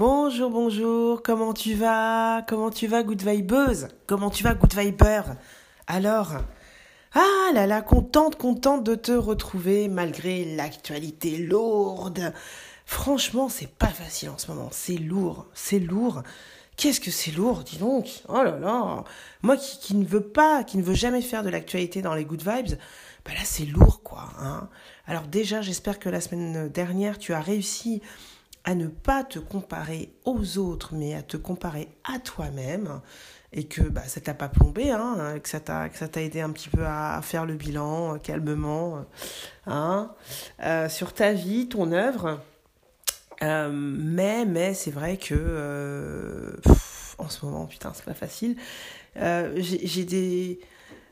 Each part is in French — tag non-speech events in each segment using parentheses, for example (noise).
Bonjour, bonjour, comment tu vas? Comment tu vas, good vibeuse Comment tu vas, good viber? Alors, ah là là, contente, contente de te retrouver malgré l'actualité lourde. Franchement, c'est pas facile en ce moment, c'est lourd, c'est lourd. Qu'est-ce que c'est lourd, dis donc? Oh là là Moi qui, ne veux pas, qui ne veux jamais faire de l'actualité dans les good vibes, bah là c'est lourd quoi. Hein Alors déjà, j'espère que la semaine dernière, tu as réussi à ne pas te comparer aux autres, mais à te comparer à toi-même, et que bah, ça t'a pas plombé, hein, que ça t'a aidé un petit peu à, faire le bilan euh, calmement, euh, hein, euh, sur ta vie, ton œuvre. Mais mais c'est vrai que en ce moment, putain, c'est pas facile. J'ai des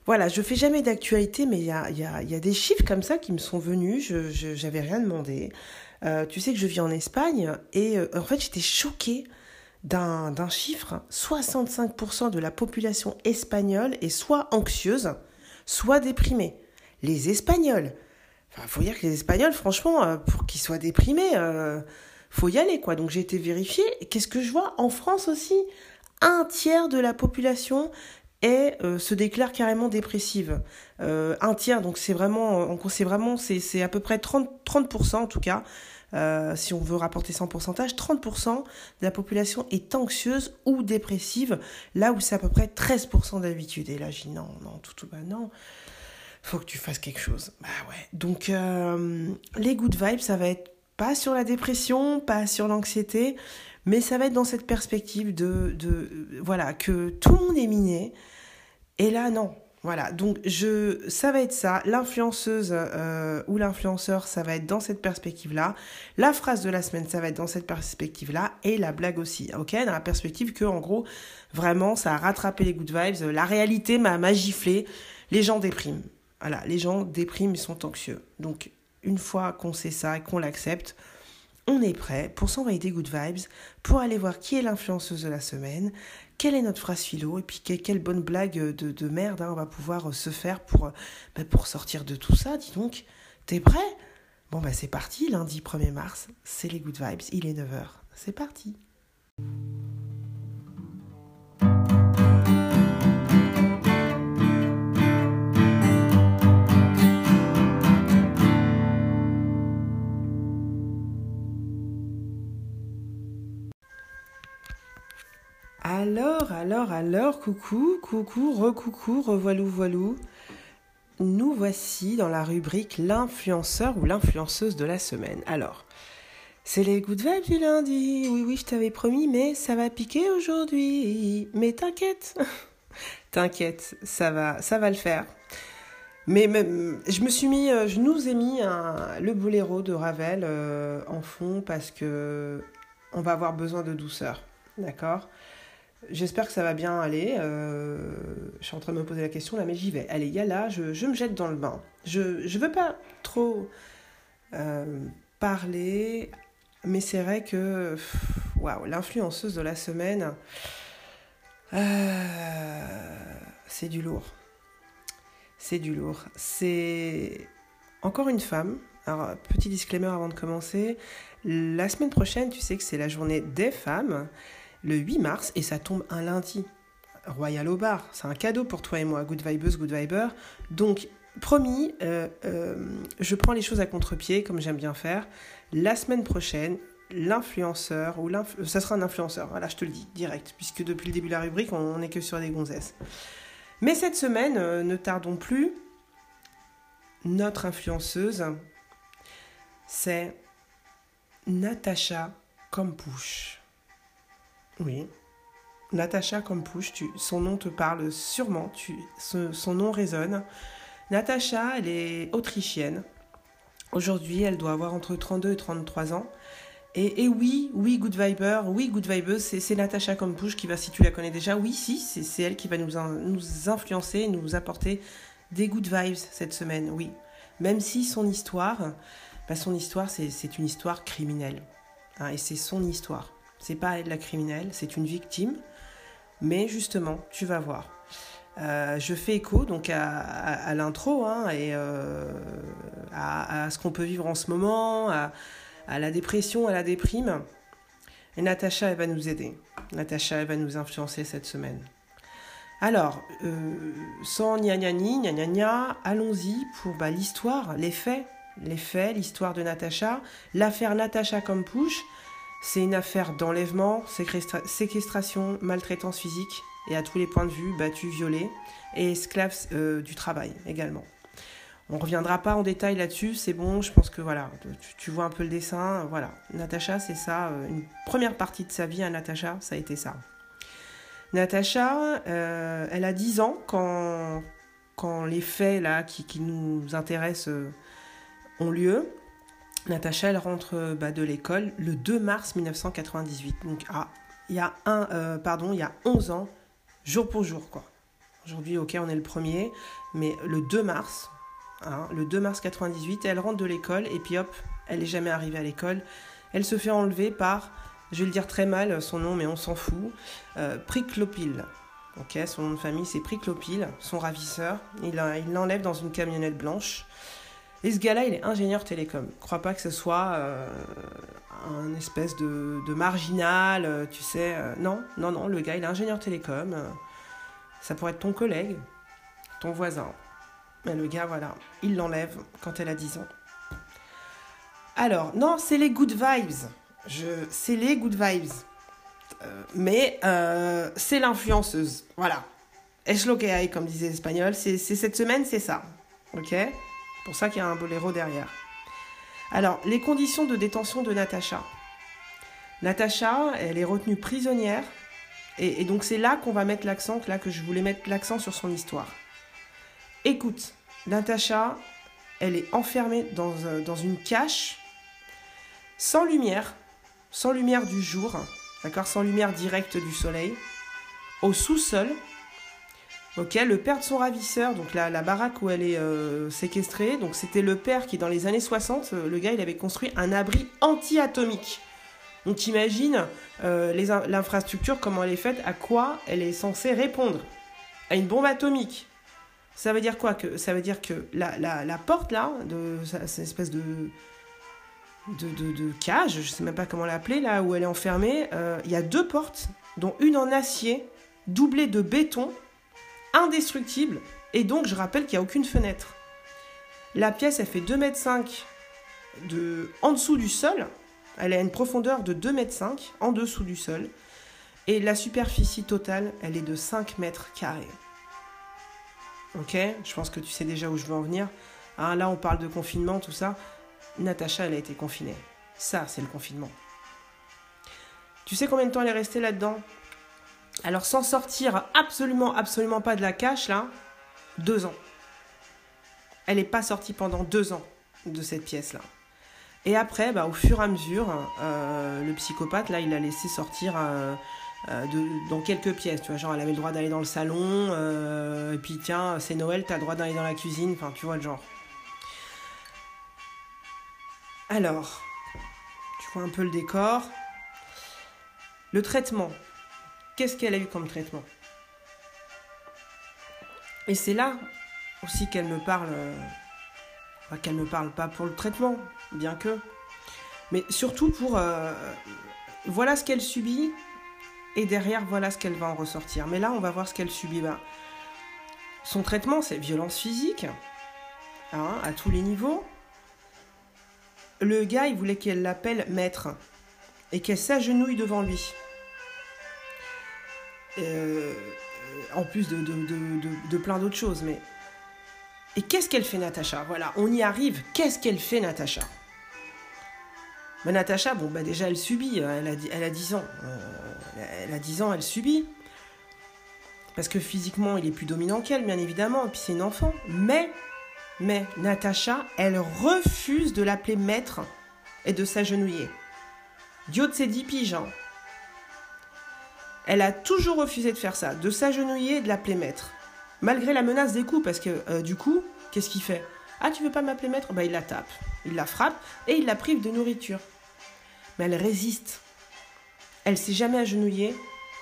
voilà, je fais jamais d'actualité, mais il y a, y, a, y a des chiffres comme ça qui me sont venus. Je j'avais rien demandé. Euh, tu sais que je vis en Espagne et euh, en fait j'étais choquée d'un chiffre. 65% de la population espagnole est soit anxieuse, soit déprimée. Les Espagnols. Faut dire que les Espagnols, franchement, euh, pour qu'ils soient déprimés, faut y aller, quoi. Donc j'ai été vérifiée. Qu'est-ce que je vois En France aussi, un tiers de la population est, euh, se déclare carrément dépressive. Euh, un tiers, donc c'est vraiment, c'est vraiment, c'est à peu près 30, 30% en tout cas, euh, si on veut rapporter ça en pourcentage, 30% de la population est anxieuse ou dépressive, là où c'est à peu près 13% d'habitude. Et là, je dis non, non, tout, tout, bah non, faut que tu fasses quelque chose. Bah ouais. Donc, euh, les good vibes, ça va être pas sur la dépression, pas sur l'anxiété, mais ça va être dans cette perspective de, voilà, que tout le monde est miné. Et là, non. Voilà, donc je, ça va être ça. L'influenceuse euh, ou l'influenceur, ça va être dans cette perspective-là. La phrase de la semaine, ça va être dans cette perspective-là. Et la blague aussi, ok? Dans la perspective que, en gros, vraiment, ça a rattrapé les good vibes. La réalité m'a giflé. Les gens dépriment. Voilà, les gens dépriment, ils sont anxieux. Donc, une fois qu'on sait ça et qu'on l'accepte, on est prêt pour s'envoyer des good vibes, pour aller voir qui est l'influenceuse de la semaine, quelle est notre phrase philo, et puis quelle, bonne blague de, de merde hein, on va pouvoir se faire pour, bah, pour sortir de tout ça. Dis donc, t'es prêt? Bon, bah c'est parti, lundi 1er mars, c'est les good vibes, il est 9h. C'est parti Alors, alors, alors, coucou, coucou, recoucou, revoilou, voilou. Nous voici dans la rubrique l'influenceur ou l'influenceuse de la semaine. Alors, c'est les good vibes du lundi. Oui, oui, je t'avais promis, mais ça va piquer aujourd'hui. Mais t'inquiète, (laughs) t'inquiète, ça va, ça va le faire. Mais je me suis mis, je nous ai mis le boléro de Ravel euh, en fond parce que on va avoir besoin de douceur, d'accord? J'espère que ça va bien aller. Euh, je suis en train de me poser la question là, mais j'y vais. Allez, il y a là, je, je, me jette dans le bain. Je ne veux pas trop euh, parler, mais c'est vrai que waouh, l'influenceuse de la semaine, euh, c'est du lourd. C'est du lourd. C'est encore une femme. Alors, petit disclaimer avant de commencer. La semaine prochaine, tu sais que c'est la journée des femmes le 8 mars et ça tombe un lundi. Royal au bar, c'est un cadeau pour toi et moi, Good Vibes, Good Viber. Donc, promis, euh, euh, je prends les choses à contre-pied, comme j'aime bien faire. La semaine prochaine, l'influenceur, ou l'influ... ça sera un influenceur, voilà, je te le dis, direct, puisque depuis le début de la rubrique, on n'est que sur des gonzesses. Mais cette semaine, euh, ne tardons plus, notre influenceuse, c'est Natacha Kampusch. Oui. Natacha Kampusch, tu, son nom te parle sûrement, son nom résonne. Natacha, elle est autrichienne. Aujourd'hui, elle doit avoir entre 32 et 33 ans. Et, oui, oui, Good Viber, oui, Good Vibeuse, c'est Natacha Kampusch qui va, si tu la connais déjà, oui, si, c'est elle qui va nous, nous influencer, nous apporter des good vibes cette semaine, oui. Même si son histoire, bah son histoire, c'est une histoire criminelle. Hein, et c'est son histoire. C'est pas elle la criminelle, c'est une victime. Mais justement, tu vas voir. Euh, je fais écho donc à, l'intro hein, et euh, à, ce qu'on peut vivre en ce moment, à, la dépression, à la déprime. Et Natacha, elle va nous aider. Natacha, elle va nous influencer cette semaine. Alors, euh, sans gna gna gna gna allons-y pour bah, l'histoire, les faits. Les faits, l'histoire de Natacha. L'affaire Natacha Kampusch, c'est une affaire d'enlèvement, séquestration, maltraitance physique et à tous les points de vue, battu, violé, et esclave euh, du travail également. On ne reviendra pas en détail là-dessus, c'est bon, je pense que voilà, tu, vois un peu le dessin, voilà. Natacha, c'est ça, euh, une première partie de sa vie à Natacha, ça a été ça. Natacha, euh, elle a 10 ans quand, les faits là, qui, qui nous intéressent ont lieu. Natacha, elle rentre bah, de l'école le 2 mars 1998. Donc, ah, il y a un, pardon, il y a 11 ans, jour pour jour, quoi. Aujourd'hui, ok, on est le premier, mais le 2 mars, hein, le 2 mars 98, elle rentre de l'école et puis hop, elle n'est jamais arrivée à l'école. Elle se fait enlever par, je vais le dire très mal son nom, mais on s'en fout, euh, Priclopil. Ok, son nom de famille c'est Priclopil, son ravisseur. Il l'enlève dans une camionnette blanche. Et ce gars-là, il est ingénieur télécom. Crois pas que ce soit euh, un espèce de, marginal, euh, tu sais. Euh, non, non, non, le gars, il est ingénieur télécom. ça pourrait être ton collègue, ton voisin. Mais le gars, voilà, il l'enlève quand elle a 10 ans. Alors, non, c'est les good vibes. Je, c'est les good vibes. mais c'est l'influenceuse. Voilà. Es lo que hay, comme disait l'espagnol. C'est cette semaine, c'est ça. Ok? Pour ça qu'il y a un boléro derrière. Alors, les conditions de détention de Natacha. Natacha, elle est retenue prisonnière. Et, donc c'est là qu'on va mettre l'accent, là que je voulais mettre l'accent sur son histoire. Écoute, Natacha, elle est enfermée dans, euh, dans une cache, sans lumière, sans lumière du jour, d'accord, sans lumière directe du soleil, au sous-sol, Ok, le père de son ravisseur, donc la, baraque où elle est euh, séquestrée, donc c'était le père qui, dans les années 60, euh, le gars, il avait construit un abri anti-atomique. Donc imagine euh, l'infrastructure, comment elle est faite, à quoi elle est censée répondre À une bombe atomique. Ça veut dire quoi que, Ça veut dire que la, porte là, de cette espèce de, cage, je sais même pas comment l'appeler, là où elle est enfermée, il y a deux portes, dont une en acier, doublée de béton, indestructible, et donc je rappelle qu'il n'y a aucune fenêtre. La pièce, elle fait 2,5 m de, en dessous du sol, elle a une profondeur de 2,5 m en dessous du sol, et la superficie totale, elle est de 5 mètres carrés. Ok Je pense que tu sais déjà où je veux en venir. Hein, là, on parle de confinement, tout ça. Natacha, elle a été confinée. Ça, c'est le confinement. Tu sais combien de temps elle est restée là-dedans? Alors sans sortir absolument, absolument pas de la cache, là, deux ans. Elle n'est pas sortie pendant deux ans de cette pièce-là. Et après, bah, au fur et à mesure, euh, le psychopathe, là, il a laissé sortir euh, euh, dans quelques pièces. Tu vois, genre, elle avait le droit d'aller dans le salon, et puis tiens, c'est Noël, t'as le droit d'aller dans la cuisine, enfin, tu vois le genre. Alors, tu vois un peu le décor. Le traitement, Qu'est-ce qu'elle a eu comme traitement? Et c'est là aussi qu'elle me parle, euh, qu'elle ne me parle pas pour le traitement, bien que, mais surtout pour, euh, voilà ce qu'elle subit, et derrière, voilà ce qu'elle va en ressortir. Mais là, on va voir ce qu'elle subit. Ben, son traitement, c'est violence physique, hein, à tous les niveaux. Le gars, il voulait qu'elle l'appelle maître et qu'elle s'agenouille devant lui. Euh, en plus de, plein d'autres choses. Mais et qu'est-ce qu'elle fait, Natacha? Voilà, on y arrive. Qu'est-ce qu'elle fait, Natacha? Ben, Natacha, bon, bah déjà, elle subit. Elle a, elle a 10 ans. Euh, elle a 10 ans, elle subit. Parce que physiquement, il est plus dominant qu'elle, bien évidemment. Et puis, c'est une enfant. Mais, mais, Natacha, elle refuse de l'appeler maître et de s'agenouiller. haut de ses 10 piges. hein. Elle a toujours refusé de faire ça, de s'agenouiller et de l'appeler maître. Malgré la menace des coups, parce que euh, du coup, qu'est-ce qu'il fait? Ah, tu veux pas m'appeler maître? Bah, il la tape, il la frappe et il la prive de nourriture. Mais elle résiste. Elle s'est jamais agenouillée,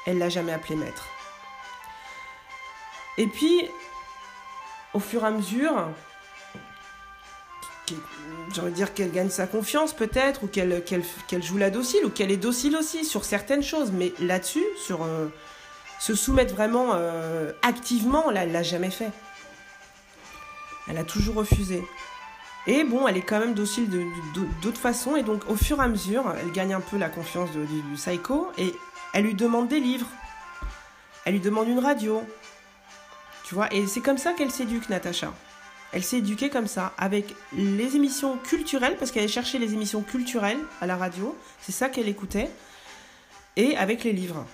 elle l'a jamais appelé maître. Et puis, au fur et à mesure, j'ai envie de dire qu'elle gagne sa confiance peut-être, ou qu'elle joue la docile, ou qu'elle est docile aussi sur certaines choses, mais là-dessus, sur euh, se soumettre vraiment euh, activement, là, elle l'a jamais fait. Elle a toujours refusé. Et bon, elle est quand même docile d'autres façons, et donc au fur et à mesure, elle gagne un peu la confiance de- du, du psycho, et elle lui demande des livres, elle lui demande une radio, tu vois, et c'est comme ça qu'elle s'éduque, Natacha. Elle s'est éduquée comme ça, avec les émissions culturelles, parce qu'elle chercher les émissions culturelles à la radio, c'est ça qu'elle écoutait, et avec les livres.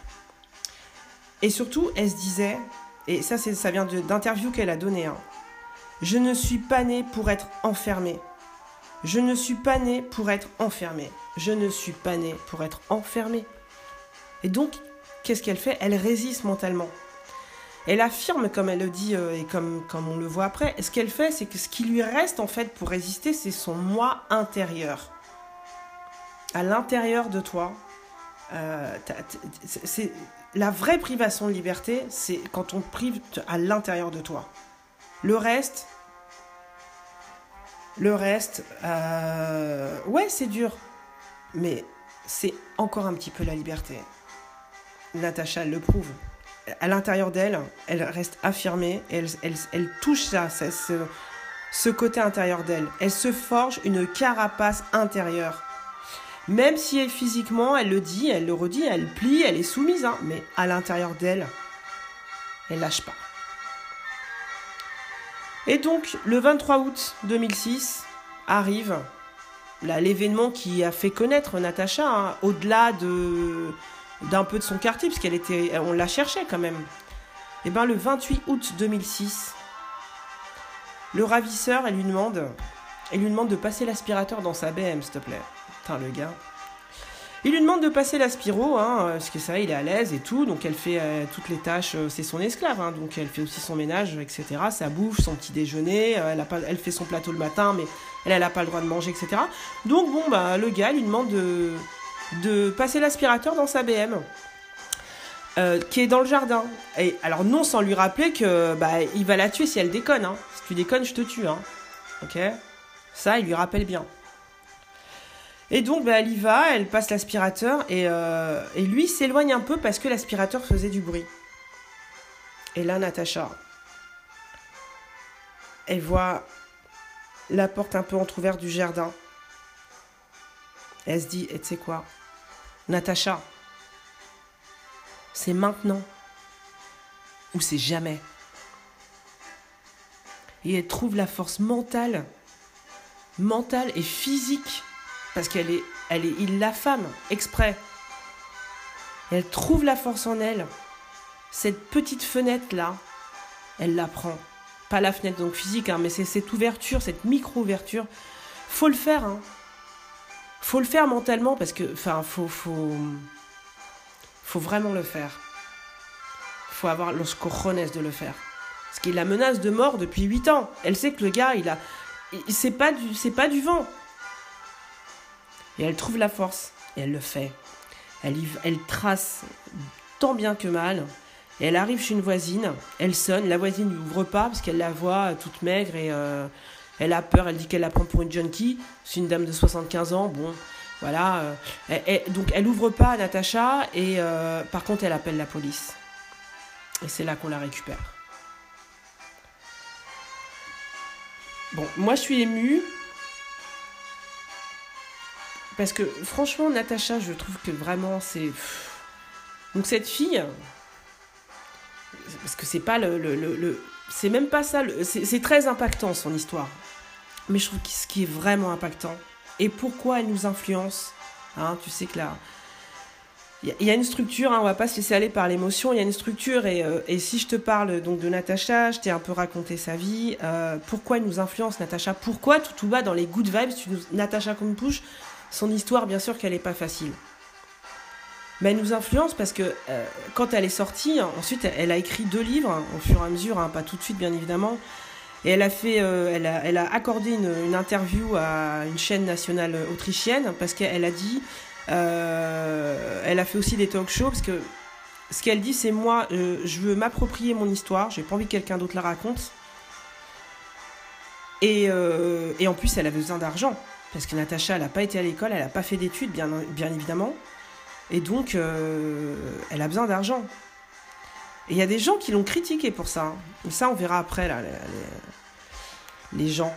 Et surtout, elle se disait, et ça, ça vient d'interviews qu'elle a données, hein, je ne suis pas née pour être enfermée. Je ne suis pas née pour être enfermée. Je ne suis pas née pour être enfermée. Et donc, qu'est-ce qu'elle fait? Elle résiste mentalement. Elle affirme, comme elle le dit euh, et comme, on le voit après, ce qu'elle fait, c'est que ce qui lui reste en fait pour résister, c'est son moi intérieur. À l'intérieur de toi, euh, c'est- la vraie privation de liberté, c'est quand on prive à l'intérieur de toi. Le reste, le reste, euh, ouais, c'est dur, mais c'est encore un petit peu la liberté. Natacha le prouve à l'intérieur d'elle, elle reste affirmée, elle, touche ça, ce, côté intérieur d'elle. Elle se forge une carapace intérieure. Même si elle, physiquement, elle le dit, elle le redit, elle plie, elle est soumise, hein, mais à l'intérieur d'elle, elle lâche pas. Et donc, le 23 août 2006 arrive l'événement qui a fait connaître Natacha, hein, au-delà de d'un peu de son quartier, puisqu'elle était, on la cherchait quand même. Et ben le 28 août 2006, le ravisseur, elle lui demande, elle lui demande de passer l'aspirateur dans sa BM, s'il te plaît. Putain le gars. Il lui demande de passer l'aspiro, hein, parce que ça, il est à l'aise et tout, donc elle fait euh, toutes les tâches, euh, c'est son esclave, hein, donc elle fait aussi son ménage, etc. Sa bouffe, son petit déjeuner, euh, elle, fait son plateau le matin, mais elle, elle a pas le droit de manger, etc. Donc bon, bah le gars lui demande de, de passer l'aspirateur dans sa BM. euh, qui est dans le jardin. Et alors non sans lui rappeler que bah il va la tuer si elle déconne. Hein. Si tu déconnes, je te tue. Hein. Ok? Ça, il lui rappelle bien. Et donc bah, elle y va, elle passe l'aspirateur et, euh, et lui s'éloigne un peu parce que l'aspirateur faisait du bruit. Et là, Natacha, elle voit la porte un peu entrouverte du jardin. Elle se dit, et tu sais quoi? Natacha, c'est maintenant ou c'est jamais. Et elle trouve la force mentale, mentale et physique, parce qu'elle est, elle est, il la femme, exprès. Elle trouve la force en elle. Cette petite fenêtre là, elle la prend. Pas la fenêtre donc physique, hein, mais c'est cette ouverture, cette micro-ouverture. Faut le faire, hein. Faut le faire mentalement parce que, enfin, faut, faut, faut vraiment le faire. Faut avoir los cojones de le faire. Parce qu'il la menace de mort depuis 8 ans. Elle sait que le gars, il a, c'est pas du, pas du vent. Et elle trouve la force et elle le fait. Elle, trace tant bien que mal. Et elle arrive chez une voisine, elle sonne, la voisine ne ouvre pas parce qu'elle la voit toute maigre et euh, elle a peur, elle dit qu'elle la prend pour une junkie. C'est une dame de 75 ans, bon, voilà. euh, donc elle ouvre pas à Natacha et euh, par contre elle appelle la police. Et c'est là qu'on la récupère. Bon, moi je suis émue. Parce que franchement, Natacha, je trouve que vraiment c'est. Donc cette fille. Parce que c'est pas le- le- c'est même pas ça. C'est très impactant son histoire. Mais je trouve que ce qui est vraiment impactant. Et pourquoi elle nous influence. Hein, tu sais que là. Il y a- une structure, hein, on va pas se laisser aller par l'émotion, il y a une structure et, euh, si je te parle donc de Natacha, je t'ai un peu raconté sa vie, euh, pourquoi elle nous influence Natacha, pourquoi tout, bas dans les good vibes, tu nous, Natacha Kumpush, son histoire bien sûr qu'elle est pas facile. Mais elle nous influence parce que euh, quand elle est sortie, ensuite elle a écrit deux livres au fur et à mesure, hein, pas tout de suite bien évidemment. Et elle a fait, euh, elle, a, elle, a, accordé une, interview à une chaîne nationale autrichienne parce qu'elle a dit, euh, elle a fait aussi des talk shows parce que ce qu'elle dit, c'est moi, je veux m'approprier mon histoire, j'ai pas envie que quelqu'un d'autre la raconte. Et, et, en plus, elle a besoin d'argent parce que Natacha, elle n'a pas été à l'école, elle n'a pas fait d'études, bien, bien évidemment. Et donc, euh, elle a besoin d'argent. Et il y a des gens qui l'ont critiqué pour ça. Et ça, on verra après, là, les, gens.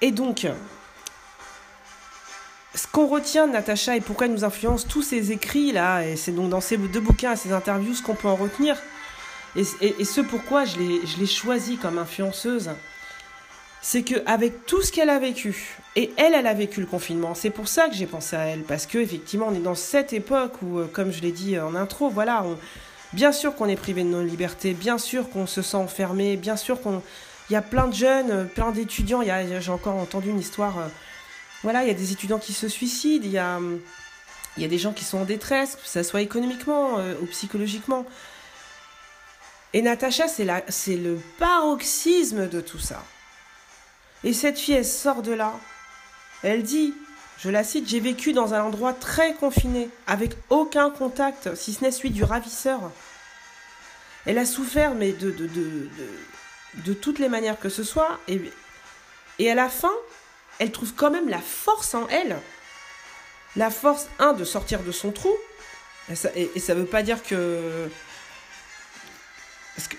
Et donc, ce qu'on retient de Natacha et pourquoi elle nous influence tous ces écrits là, et c'est donc dans ces deux bouquins et ces interviews ce qu'on peut en retenir, et, et, et ce pourquoi je l'ai choisie comme influenceuse, c'est que avec tout ce qu'elle a vécu, et elle, elle a vécu le confinement, c'est pour ça que j'ai pensé à elle, parce que effectivement on est dans cette époque où, comme je l'ai dit en intro, voilà, on, bien sûr qu'on est privé de nos libertés, bien sûr qu'on se sent enfermé, bien sûr qu'on, il y a plein de jeunes, plein d'étudiants, j'ai encore entendu une histoire voilà, il y a des étudiants qui se suicident, il y a, il y a des gens qui sont en détresse, que ce soit économiquement euh, ou psychologiquement. Et Natacha, c'est, c'est le paroxysme de tout ça. Et cette fille, elle sort de là. Elle dit, je la cite, j'ai vécu dans un endroit très confiné, avec aucun contact, si ce n'est celui du ravisseur. Elle a souffert, mais de, toutes les manières que ce soit. Et, et à la fin, elle trouve quand même la force en elle. La force, un, de sortir de son trou. Et ça, et, ça veut pas dire que...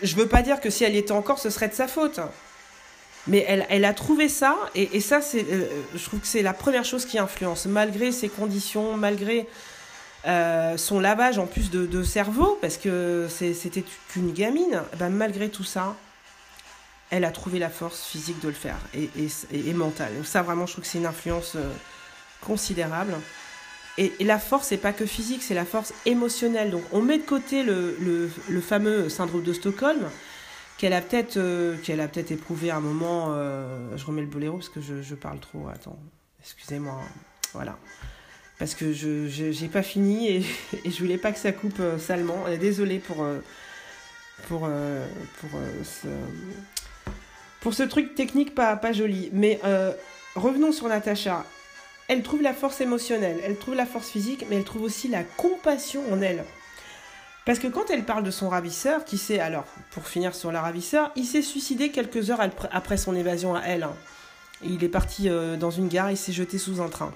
Je veux pas dire que si elle y était encore, ce serait de sa faute. Mais elle, elle a trouvé ça, et, ça, c'est, euh, je trouve que c'est la première chose qui influence. Malgré ses conditions, malgré euh, son lavage en plus de, cerveau, parce que c'était qu'une gamine, ben malgré tout ça, elle a trouvé la force physique de le faire et, et, et, mentale. Donc ça, vraiment, je trouve que c'est une influence euh, considérable. Et, la force, c'est pas que physique, c'est la force émotionnelle. Donc on met de côté le, le fameux syndrome de Stockholm qu'elle a peut-être euh, qu'elle a peut-être éprouvé un moment. Euh, je remets le boléro parce que je, je parle trop. Attends, excusez-moi. Voilà. Parce que je j'ai pas fini et, (laughs) et je voulais pas que ça coupe euh, salement. Désolée pour pour pour ce pour ce truc technique pas, pas joli. Mais revenons sur Natacha. Elle trouve la force émotionnelle, elle trouve la force physique, mais elle trouve aussi la compassion en elle. Parce que quand elle parle de son ravisseur, qui s'est, alors, pour finir sur la ravisseur, il s'est suicidé quelques heures après son évasion à elle. Hein. Il est parti euh, dans une gare, il s'est jeté sous un train.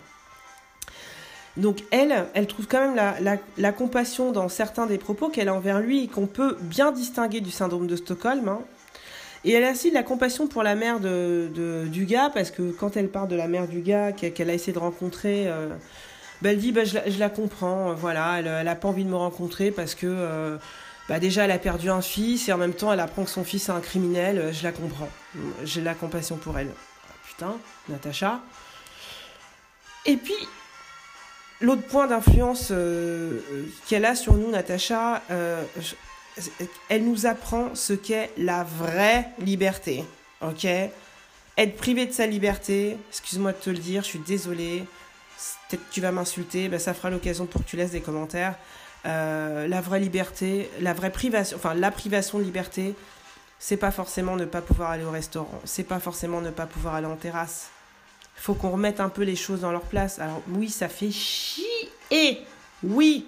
Donc elle, elle trouve quand même la, la, compassion dans certains des propos qu'elle a envers lui qu'on peut bien distinguer du syndrome de Stockholm. Hein. Et elle a aussi de la compassion pour la mère de du gars, parce que quand elle parle de la mère du gars qu'elle a essayé de rencontrer, euh, bah elle bah, je, la, comprends, voilà, elle, elle a pas envie de me rencontrer parce que euh, bah déjà elle a perdu un fils et en même temps elle apprend que son fils est un criminel, je la comprends. J'ai la compassion pour elle. Putain, Natacha. Et puis, l'autre point d'influence euh, qu'elle a sur nous, Natacha, euh, elle nous apprend ce qu'est la vraie liberté. Ok? Être privé de sa liberté, excuse-moi de te le dire, je suis désolée. Peut-être tu vas m'insulter, ben ça fera l'occasion pour que tu laisses des commentaires. Euh, la vraie liberté, la vraie privation, enfin la privation de liberté, c'est pas forcément ne pas pouvoir aller au restaurant, c'est pas forcément ne pas pouvoir aller en terrasse. Faut qu'on remette un peu les choses dans leur place. Alors oui, ça fait chier. Oui,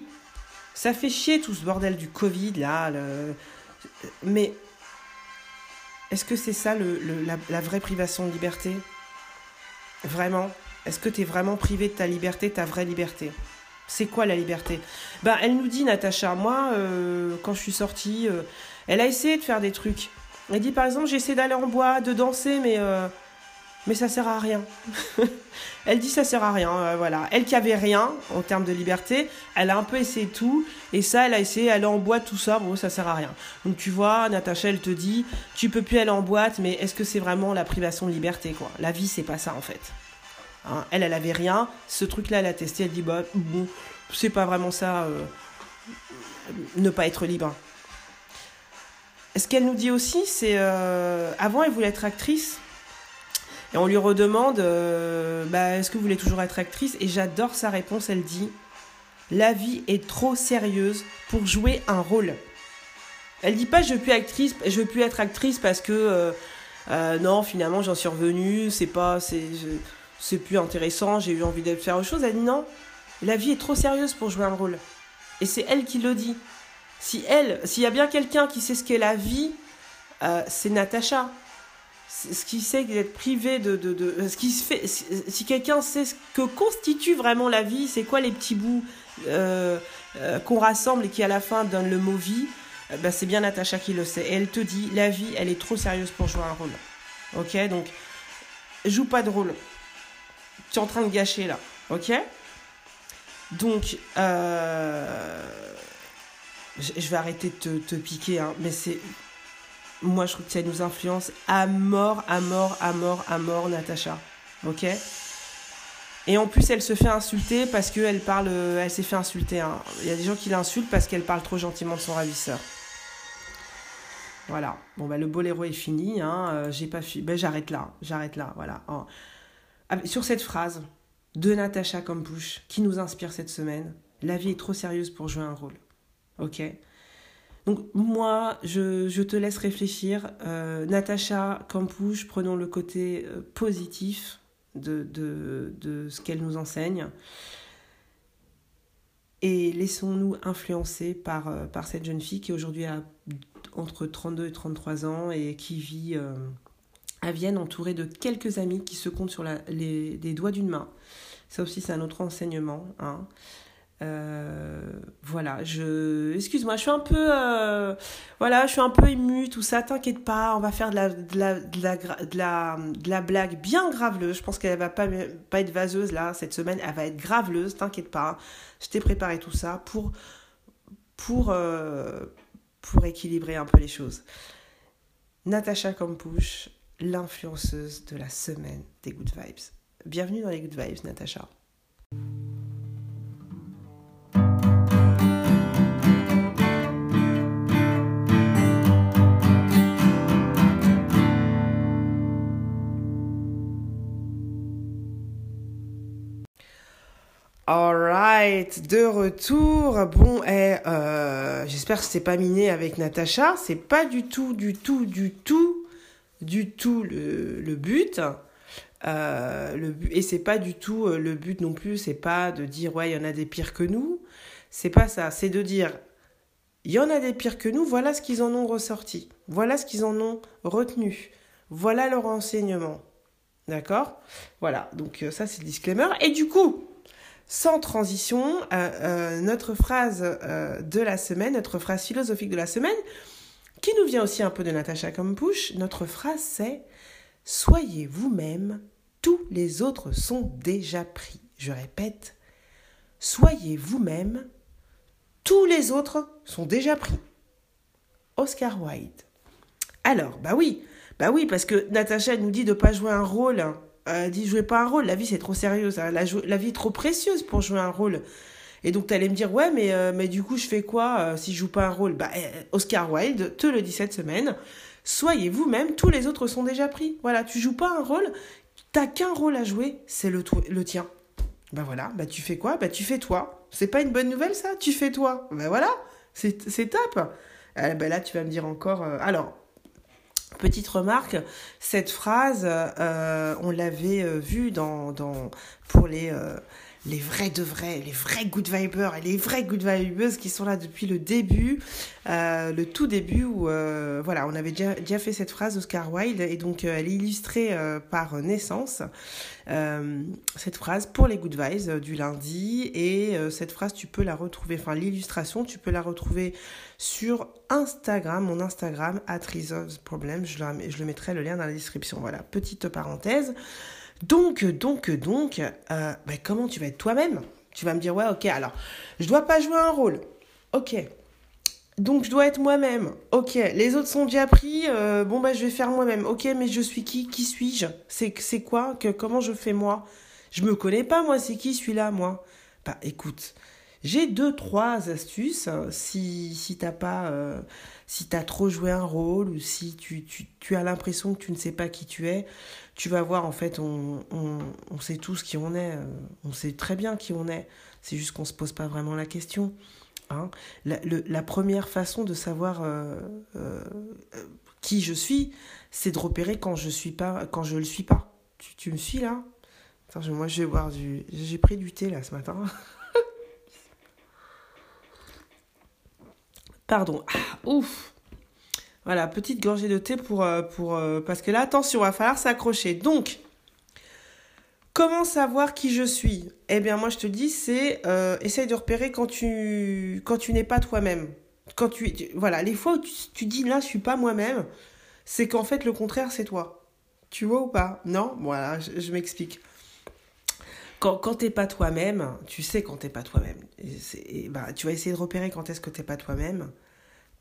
ça fait chier tout ce bordel du Covid là. Mais est-ce que c'est ça le, la, vraie privation de liberté? Vraiment? Est-ce que tu es vraiment privé de ta liberté, ta vraie liberté? C'est quoi la liberté? Ben, elle nous dit, Natacha, moi, euh, quand je suis sortie, euh, elle a essayé de faire des trucs. Elle dit, par exemple, j'ai essayé d'aller en bois, de danser, mais euh, mais ça sert à rien. (laughs) elle dit ça sert à rien, euh, voilà. Elle qui avait rien en termes de liberté, elle a un peu essayé tout, et ça, elle a essayé, est en boîte, tout ça, bon, ça sert à rien. Donc tu vois, Natacha, elle te dit, tu peux plus aller en boîte, mais est-ce que c'est vraiment la privation de liberté, quoi? La vie, c'est pas ça, en fait. Hein elle, elle avait rien, ce truc-là, elle a testé, elle dit, bah, bon, c'est pas vraiment ça, euh, ne pas être libre. Ce qu'elle nous dit aussi, c'est, euh, avant, elle voulait être actrice, et on lui redemande euh, bah, est-ce que vous voulez toujours être actrice? Et j'adore sa réponse. Elle dit La vie est trop sérieuse pour jouer un rôle. Elle dit pas je veux plus actrice, je veux plus être actrice parce que non finalement j'en suis revenue, c'est pas c'est c'est plus intéressant, j'ai eu envie de faire autre chose. Elle dit non, la vie est trop sérieuse pour jouer un rôle. Et c'est elle qui le dit. Si elle, s'il y a bien quelqu'un qui sait ce qu'est la vie, euh, c'est Natacha. Ce qui sait d'être privé de, de, de, ce qui se fait. Si, quelqu'un sait ce que constitue vraiment la vie, c'est quoi les petits bouts euh, euh, qu'on rassemble et qui à la fin donnent le mot vie, ben c'est bien Natacha qui le sait. Et elle te dit, la vie, elle est trop sérieuse pour jouer un rôle. Ok, donc joue pas de rôle. Tu es en train de gâcher là. Ok? Donc, euh, je vais arrêter de te, piquer, hein, mais c'est. Moi, je trouve que ça nous influence à mort, à mort, à mort, à mort, Natacha. Ok? Et en plus, elle se fait insulter parce qu'elle parle. Elle s'est fait insulter. Hein. Il y a des gens qui l'insultent parce qu'elle parle trop gentiment de son ravisseur. Voilà. Bon, bah, le boléro est fini. Hein. Euh, j'ai pas ben, j'arrête là. J'arrête là. Voilà. Ah, sur cette phrase de Natacha Kampusch qui nous inspire cette semaine, la vie est trop sérieuse pour jouer un rôle. Ok donc moi, je, te laisse réfléchir. Euh, Natacha Campouche, prenons le côté euh, positif de, de, ce qu'elle nous enseigne. Et laissons-nous influencer par, euh, par cette jeune fille qui aujourd'hui a entre 32 et 33 ans et qui vit à Vienne entourée de quelques amis qui se comptent sur les, doigts d'une main. Ça aussi, c'est un autre enseignement. Hein. Euh, voilà, je excuse-moi, je suis un peu euh, voilà, je suis un peu émue, tout ça, t'inquiète pas, on va faire de la blague bien graveleuse. Je pense qu'elle va pas être vaseuse là cette semaine, elle va être graveleuse, t'inquiète pas. Je t'ai préparé tout ça pour pour euh, pour équilibrer un peu les choses. Natacha Kampusch, l'influenceuse de la semaine des Good Vibes. Bienvenue dans les Good Vibes, Natacha. Alright, de retour. Bon, eh, euh, j'espère que c'est pas miné avec Natacha. C'est pas du tout, du tout, du tout, du tout le, le but. Euh, le, et c'est pas du tout euh, le but non plus. C'est pas de dire ouais, il y en a des pires que nous. C'est pas ça. C'est de dire il y en a des pires que nous. Voilà ce qu'ils en ont ressorti. Voilà ce qu'ils en ont retenu. Voilà leur enseignement. D'accord? Voilà. Donc ça c'est le disclaimer. Et du coup sans transition, euh, euh, notre phrase euh, de la semaine, notre phrase philosophique de la semaine, qui nous vient aussi un peu de Natacha Kampusch, notre phrase c'est Soyez vous-même, tous les autres sont déjà pris. Je répète, soyez vous-même, tous les autres sont déjà pris. Oscar Wilde. Alors, bah oui, bah oui, parce que Natacha nous dit de ne pas jouer un rôle hein. Elle dit jouez pas un rôle, la vie c'est trop sérieux, la, la, vie est trop précieuse pour jouer un rôle. Et donc tu allais me dire ouais mais euh, mais du coup je fais quoi euh, si je joue pas un rôle? Bah eh, Oscar Wilde te le dit cette semaine. Soyez vous-même, tous les autres sont déjà pris. Voilà, tu joues pas un rôle, t'as qu'un rôle à jouer, c'est le, tien. Bah voilà, bah tu fais quoi? Bah tu fais toi. C'est pas une bonne nouvelle ça? Tu fais toi. Bah voilà, c'est top. Ben là tu vas me dire encore. Euh, alors Petite remarque, cette phrase, euh, on l'avait euh, vue dans, pour les, euh, les vrais de vrais, les vrais good vibers et les vrais good vibeuses qui sont là depuis le début, le tout début où voilà, on avait déjà, fait cette phrase Oscar Wilde et donc elle est illustrée par Naissance. cette phrase pour les good vibes du lundi et cette phrase tu peux la retrouver, enfin l'illustration tu peux la retrouver sur Instagram, mon Instagram, at Problem. Je, je le mettrai le lien dans la description. Voilà, petite parenthèse. Donc, donc, donc, euh, ben, comment tu vas être toi-même? Tu vas me dire, ouais, ok, alors, je dois pas jouer un rôle. Ok. Donc, je dois être moi-même. Ok. Les autres sont déjà pris. Euh, bon, bah, je vais faire moi-même. Ok, mais je suis qui? Qui suis-je? C'est c'est quoi? Que, Comment je fais moi? Je me connais pas, moi. C'est qui celui-là, moi? Bah, écoute, j'ai deux, trois astuces. Si, si t'as pas, euh, si tu as trop joué un rôle ou si tu, tu, tu as l'impression que tu ne sais pas qui tu es, tu vas voir, en fait, on, on, on sait tous qui on est. On sait très bien qui on est. C'est juste qu'on ne se pose pas vraiment la question. Hein. La, le, la, première façon de savoir euh, euh, qui je suis, c'est de repérer quand je suis pas, quand je le suis pas. Tu, tu me suis là? Attends, moi je vais boire du. J'ai pris du thé là ce matin. (laughs) Pardon. Ah, ouf. Voilà, petite gorgée de thé pour, euh, pour parce que là attention, il va falloir s'accrocher. Donc, Comment savoir qui je suis? Eh bien, moi, je te dis, c'est euh, essaye de repérer quand tu, n'es pas toi-même. Quand tu, voilà, les fois où tu, dis là, je suis pas moi-même, c'est qu'en fait, le contraire, c'est toi. Tu vois ou pas? Non? Voilà, je m'explique. Quand, quand t'es pas toi-même, tu sais quand t'es pas toi-même. Bah, tu vas essayer de repérer quand est-ce que t'es pas toi-même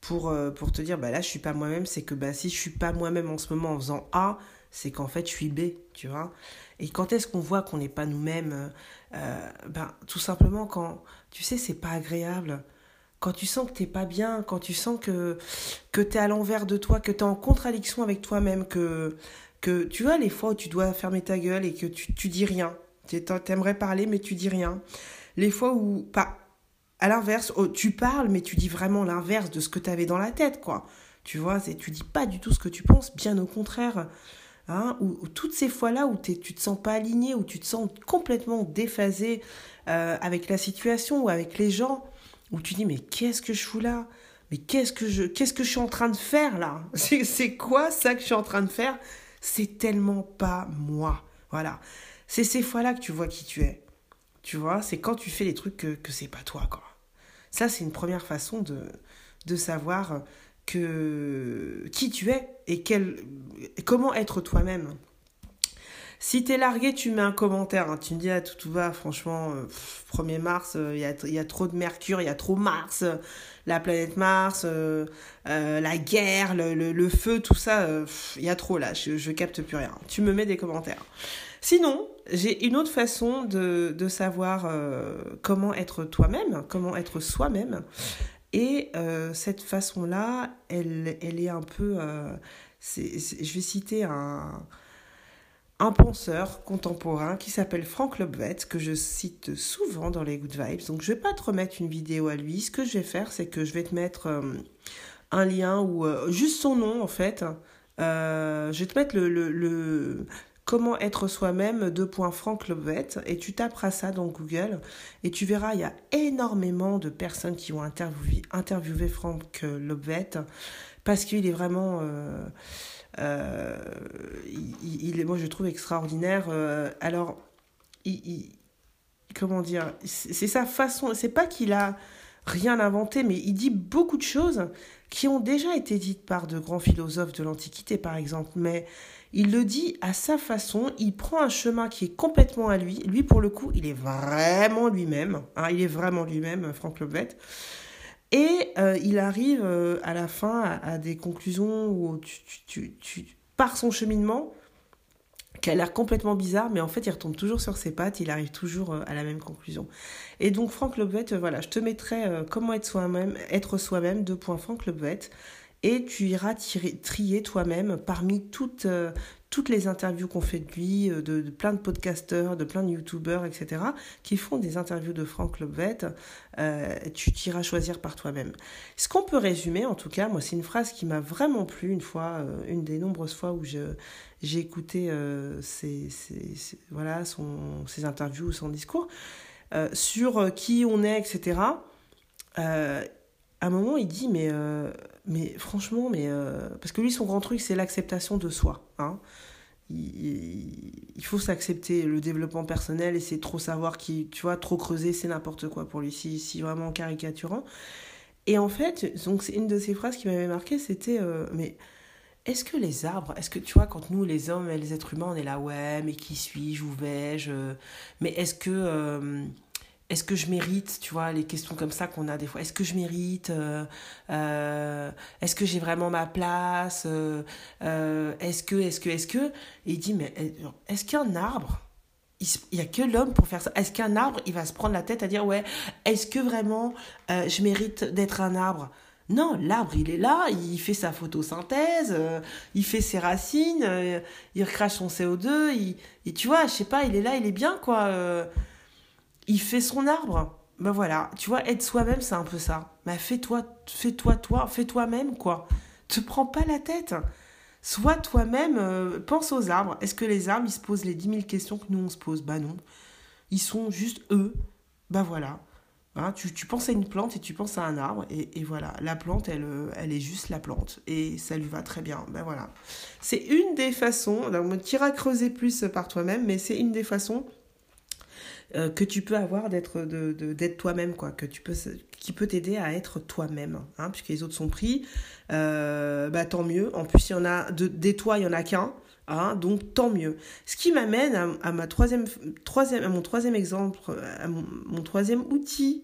pour, euh, pour te dire, bah là, je suis pas moi-même. C'est que bah, si je suis pas moi-même en ce moment en faisant A, c'est qu'en fait, je suis B, tu vois. Et quand est-ce qu'on voit qu'on n'est pas nous-mêmes euh, ben, Tout simplement quand, tu sais, c'est pas agréable. Quand tu sens que t'es pas bien, quand tu sens que, que tu es à l'envers de toi, que tu es en contradiction avec toi-même, que, que tu vois les fois où tu dois fermer ta gueule et que tu, tu dis rien. Tu aimerais parler mais tu dis rien. Les fois où, pas, à l'inverse, oh, tu parles mais tu dis vraiment l'inverse de ce que tu avais dans la tête, quoi. Tu vois, tu dis pas du tout ce que tu penses, bien au contraire. Hein, ou, toutes ces fois-là où tu te sens pas aligné, où tu te sens complètement déphasé euh, avec la situation ou avec les gens, où tu dis mais qu'est-ce que je fous là? Mais qu'est-ce que je qu'est-ce que je suis en train de faire là? (laughs) C'est quoi ça que je suis en train de faire? C'est tellement pas moi. Voilà. C'est ces fois-là que tu vois qui tu es. Tu vois, c'est quand tu fais les trucs que, que c'est pas toi quoi. Ça c'est une première façon de de savoir que qui tu es et quel, comment être toi-même. Si t'es largué, tu mets un commentaire. Hein. Tu me dis, ah, tout, va, franchement, 1er euh, mars, il euh, y, a, y, a, trop de Mercure, il y a trop Mars, euh, la planète Mars, la guerre, le, le, le, feu, tout ça, il y a trop là, je, je capte plus rien. Tu me mets des commentaires. Sinon, j'ai une autre façon de, de savoir comment être toi-même, comment être soi-même. Et euh, cette façon-là, elle, elle est un peu... Euh, je vais citer un, un penseur contemporain qui s'appelle Frank Lobvet, que je cite souvent dans les Good Vibes. Donc je vais pas te remettre une vidéo à lui. Ce que je vais faire, c'est que je vais te mettre euh, un lien ou euh, juste son nom en fait. Euh, je vais te mettre le, le, Comment être soi-même, deux points Franck et tu taperas ça dans Google, et tu verras, il y a énormément de personnes qui ont interviewé, interviewé Franck parce qu'il est vraiment... Euh, euh, il, est, moi, je trouve extraordinaire. Euh, alors, comment dire C'est sa façon. C'est pas qu'il a rien inventé, mais il dit beaucoup de choses qui ont déjà été dites par de grands philosophes de l'Antiquité, par exemple. Mais il le dit à sa façon, il prend un chemin qui est complètement à lui. Lui, pour le coup, il est vraiment lui-même. Hein, il est vraiment lui-même, Franck Lobvet. Et euh, il arrive euh, à la fin à, des conclusions où tu, tu, par son cheminement, qui a l'air complètement bizarre, mais en fait, il retombe toujours sur ses pattes, il arrive toujours euh, à la même conclusion. Et donc, Franck Lobvet, voilà, je te mettrai comment être soi-même, être soi-même, deux points Franck Lobvet, et tu iras trier toi-même parmi toutes, euh, toutes les interviews qu'on fait de lui, de, de, plein de podcasteurs, de plein de youtubeurs, etc., qui font des interviews de Franck Lobvet, euh, tu t'iras choisir par toi-même. Ce qu'on peut résumer, en tout cas, moi, c'est une phrase qui m'a vraiment plu une fois, euh, une des nombreuses fois où j'ai écouté euh, ses, voilà, ses interviews ou son discours, euh, sur qui on est, etc., à un moment, il dit, mais, euh, mais franchement, mais, euh, parce que lui, son grand truc, c'est l'acceptation de soi. Hein. Il, il, faut s'accepter, le développement personnel, et c'est trop savoir qui, tu vois, trop creuser, c'est n'importe quoi pour lui, si, si vraiment caricaturant. Et en fait, donc c'est une de ces phrases qui m'avait marqué, c'était, euh, mais est-ce que les arbres, est-ce que tu vois, quand nous, les hommes et les êtres humains, on est là, ouais, mais qui suis-je, où vais-je Mais est-ce que euh, est-ce que je mérite, tu vois, les questions comme ça qu'on a des fois, est-ce que je mérite, euh, euh, est-ce que j'ai vraiment ma place, euh, est-ce que, est-ce que, est-ce que, et il dit, mais est-ce qu'un arbre, il n'y a que l'homme pour faire ça, est-ce qu'un arbre, il va se prendre la tête à dire, ouais, est-ce que vraiment je mérite d'être un arbre? Non, l'arbre, il est là, il fait sa photosynthèse, il fait ses racines, il recrache son CO2, il, et tu vois, je sais pas, il est là, il est bien, quoi. Il fait son arbre. Ben voilà, tu vois, être soi-même, c'est un peu ça. Ben fais-toi, fais-toi, toi, fais toi-même, quoi. Te prends pas la tête. Sois toi-même, pense aux arbres. Est-ce que les arbres, ils se posent les 10 000 questions que nous, on se pose? Ben non. Ils sont juste eux. Ben voilà. Hein, tu, tu, penses à une plante et tu penses à un arbre, et, et, voilà, la plante, elle, euh, elle est juste la plante, et ça lui va très bien. Ben voilà. C'est une des façons, on tira creuser plus par toi-même, mais c'est une des façons euh, que tu peux avoir d'être de, d'être toi-même, quoi, que tu peux, qui peut t'aider à être toi-même, hein, puisque les autres sont pris, euh, bah tant mieux. En plus, y en a, de, des toits, il y en a qu'un. Hein, donc tant mieux. Ce qui m'amène à, ma troisième, troisième, à mon troisième exemple, à mon, troisième outil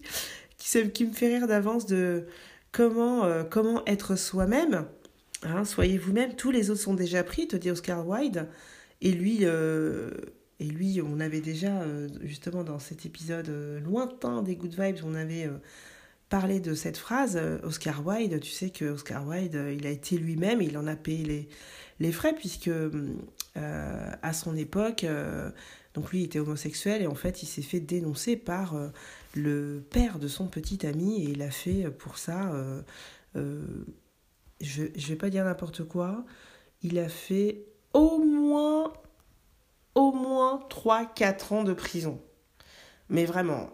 qui, qui, me fait rire d'avance de comment, euh, comment être soi-même. Hein, soyez vous-même. Tous les autres sont déjà pris, te dit Oscar Wilde. Et lui, et lui, on avait déjà euh, justement dans cet épisode lointain des Good Vibes, on avait parlé de cette phrase. Oscar Wilde, tu sais que Oscar Wilde, il a été lui-même, il en a payé les frais, puisque euh, à son époque, euh, donc lui était homosexuel et en fait il s'est fait dénoncer par euh, le père de son petit ami et il a fait pour ça, je ne vais pas dire n'importe quoi, il a fait au moins, au moins 3-4 ans de prison. Mais vraiment,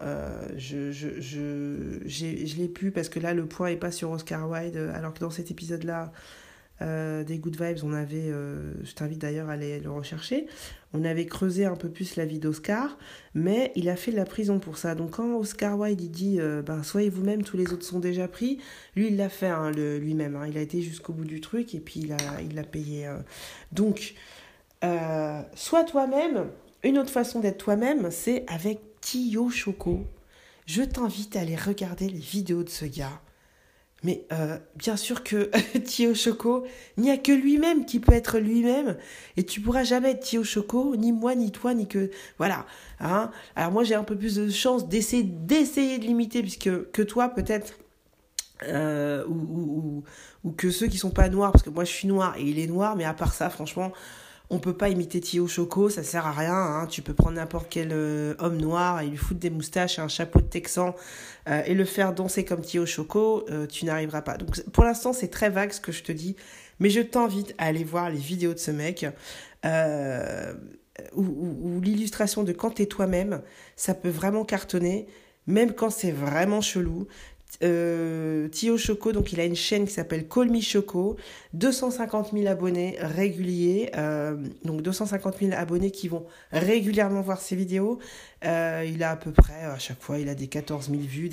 je, je, je, je l'ai plus parce que là, le point n'est pas sur Oscar Wilde, alors que dans cet épisode-là, euh, des Good Vibes, on avait, euh, je t'invite d'ailleurs à aller le rechercher, on avait creusé un peu plus la vie d'Oscar, mais il a fait de la prison pour ça. Donc quand Oscar Wilde il dit euh, ben, soyez vous-même, tous les autres sont déjà pris, lui il l'a fait hein, lui-même, hein. il a été jusqu'au bout du truc et puis il l'a il payé. Donc, sois toi-même, une autre façon d'être toi-même, c'est avec Tio Choco. Je t'invite à aller regarder les vidéos de ce gars. Mais euh, bien sûr que (laughs) Tio Choco, il n'y a que lui-même qui peut être lui-même. Et tu pourras jamais être Tio Choco, ni moi, ni toi, ni que... Voilà. Hein Alors moi, j'ai un peu plus de chance d'essayer, d'essayer de limiter, puisque que toi, peut-être... Euh, ou, ou, ou, que ceux qui sont pas noirs, parce que moi je suis noir et il est noir, mais à part ça, franchement, on peut pas imiter Tio Choco, ça sert à rien. Hein. Tu peux prendre n'importe quel euh, homme noir et lui foutre des moustaches et un chapeau de texan euh, et le faire danser comme Tio Choco, euh, tu n'arriveras pas. Donc pour l'instant, c'est très vague ce que je te dis, mais je t'invite à aller voir les vidéos de ce mec. ou, l'illustration de quand t'es toi-même, ça peut vraiment cartonner, même quand c'est vraiment chelou. Euh, Tio Choco, donc il a une chaîne qui s'appelle Call Me Choco, 250 000 abonnés réguliers, euh, donc 250 000 abonnés qui vont régulièrement voir ses vidéos. Euh, il a à peu près, à chaque fois, il a des 14 000 vues.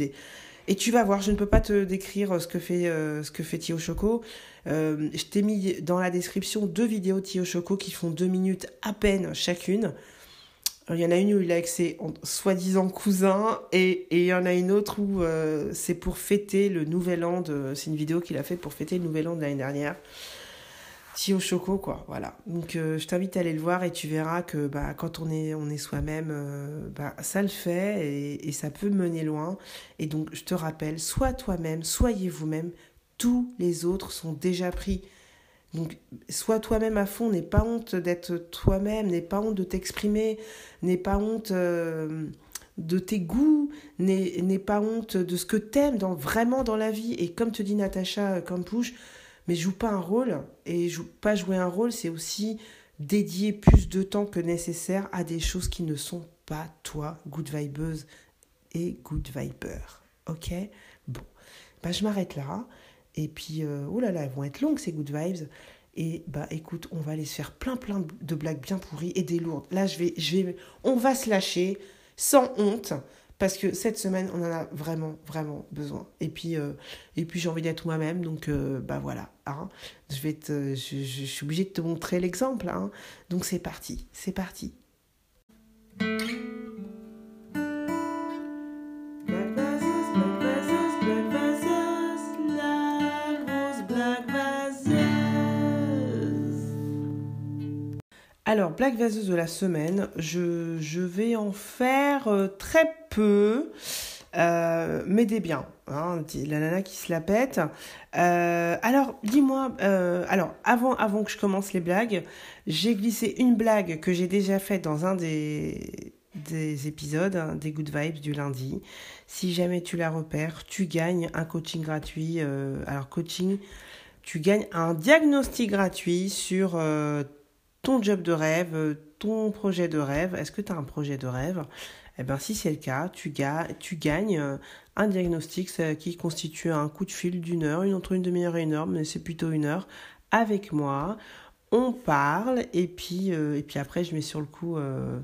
Et tu vas voir, je ne peux pas te décrire ce que fait, ce que fait Tio Choco. je t'ai mis dans la description deux vidéos Tio Choco qui font deux minutes à peine chacune. Il y en a une où il a avec ses soi-disant cousins et, et il y en a une autre où euh, c'est pour fêter le nouvel an de... C'est une vidéo qu'il a faite pour fêter le nouvel an de l'année dernière. Tio Choco, quoi, voilà. Donc euh, je t'invite à aller le voir et tu verras que bah, quand on est, on est soi-même, euh, bah, ça le fait et, et ça peut mener loin. Et donc je te rappelle, sois toi-même, soyez vous-même, tous les autres sont déjà pris. Donc, sois toi-même à fond, n'aie pas honte d'être toi-même, n'aie pas honte de t'exprimer, n'aie pas honte euh, de tes goûts, n'aie pas honte de ce que t'aimes vraiment dans la vie. Et comme te dit Natacha Campouche, mais joue pas un rôle. Et joue, pas jouer un rôle, c'est aussi dédier plus de temps que nécessaire à des choses qui ne sont pas toi, good vibeuse et good viber. Ok? Bon, bah, je m'arrête là. Et puis, euh, oh là là, elles vont être longues ces good vibes. Et bah écoute, on va aller se faire plein plein de blagues bien pourries et des lourdes. Là, je vais, je vais, on va se lâcher sans honte parce que cette semaine, on en a vraiment vraiment besoin. Et puis, euh, et puis j'ai envie d'être moi-même, donc euh, bah voilà. Hein. Je vais te, je, suis obligée de te montrer l'exemple. Hein. Donc c'est parti, c'est parti. Alors, Black Vaseuse de la semaine, je, vais en faire euh, très peu, euh, mais des biens. Hein, la nana qui se la pète. Euh, alors, dis-moi, alors avant, que je commence les blagues, j'ai glissé une blague que j'ai déjà faite dans un des, des épisodes hein, des Good Vibes du lundi. Si jamais tu la repères, tu gagnes un coaching gratuit. Alors, coaching, tu gagnes un diagnostic gratuit sur ton job de rêve, ton projet de rêve. Est-ce que tu as un projet de rêve? Eh bien, si c'est le cas, tu, tu gagnes euh, un diagnostic qui constitue un coup de fil d'une heure, une entre une demi-heure et une heure, mais c'est plutôt une heure, avec moi. On parle et puis, euh, et puis après, je mets sur le coup euh,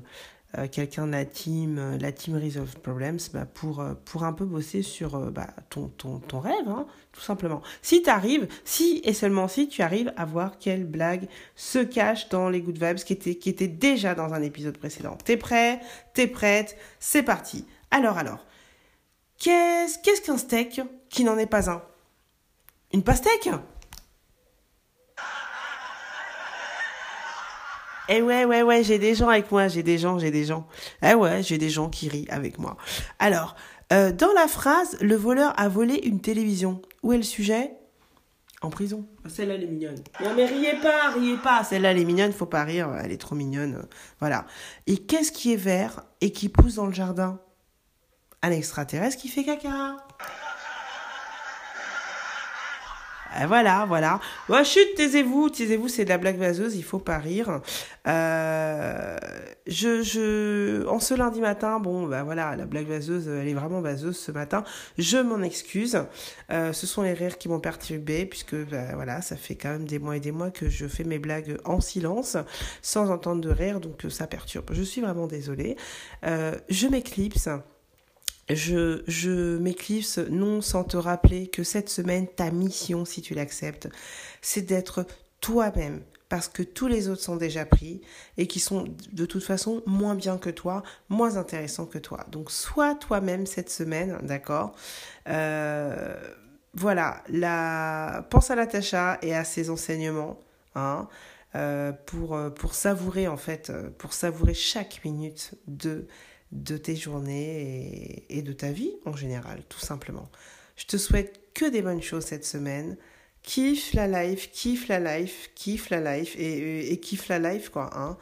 euh, quelqu'un de la team, euh, la team Resolve Problems, bah, pour, euh, pour un peu bosser sur bah, ton, ton, ton rêve, hein, tout simplement. Si tu arrives, si et seulement si tu arrives à voir quelle blague se cache dans les Good Vibes qui était, qui était déjà dans un épisode précédent. T'es prêt? T'es prête? C'est parti. Alors, alors, qu'est-ce qu'un steak qui n'en est pas un? Une pastèque? Eh ouais, ouais, ouais, j'ai des gens avec moi, j'ai des gens, j'ai des gens. Eh ouais, j'ai des gens qui rient avec moi. Alors, euh, dans la phrase, le voleur a volé une télévision. Où est le sujet? En prison. Ah, celle-là, elle est mignonne. Non mais riez pas, riez pas. Celle-là, elle est mignonne, faut pas rire, elle est trop mignonne. Voilà. Et qu'est-ce qui est vert et qui pousse dans le jardin? Un extraterrestre qui fait caca. Euh, voilà, voilà. Oh, chut, taisez-vous, taisez-vous, c'est de la blague vaseuse, il faut pas rire. Euh, je, je, en ce lundi matin, bon, bah voilà, la blague vaseuse, elle est vraiment vaseuse ce matin. Je m'en excuse. Euh, ce sont les rires qui m'ont perturbé, puisque bah, voilà, ça fait quand même des mois et des mois que je fais mes blagues en silence, sans entendre de rire, donc ça perturbe. Je suis vraiment désolée. je m'éclipse je, je m'éclipse non sans te rappeler que cette semaine, ta mission, si tu l'acceptes, c'est d'être toi-même. Parce que tous les autres sont déjà pris et qui sont de toute façon moins bien que toi, moins intéressants que toi. Donc sois toi-même cette semaine, d'accord? Euh, Voilà, la... pense à Natacha et à ses enseignements. Hein, euh, pour, savourer chaque minute de de tes journées et, de ta vie en général, tout simplement. Je te souhaite que des bonnes choses cette semaine. Kiffe la life, kiffe la life, kiffe la life et, et, la life quoi. Hein.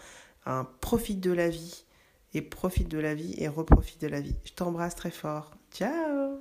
hein. profite de la vie et profite de la vie et reprofite de la vie. Je t'embrasse très fort. Ciao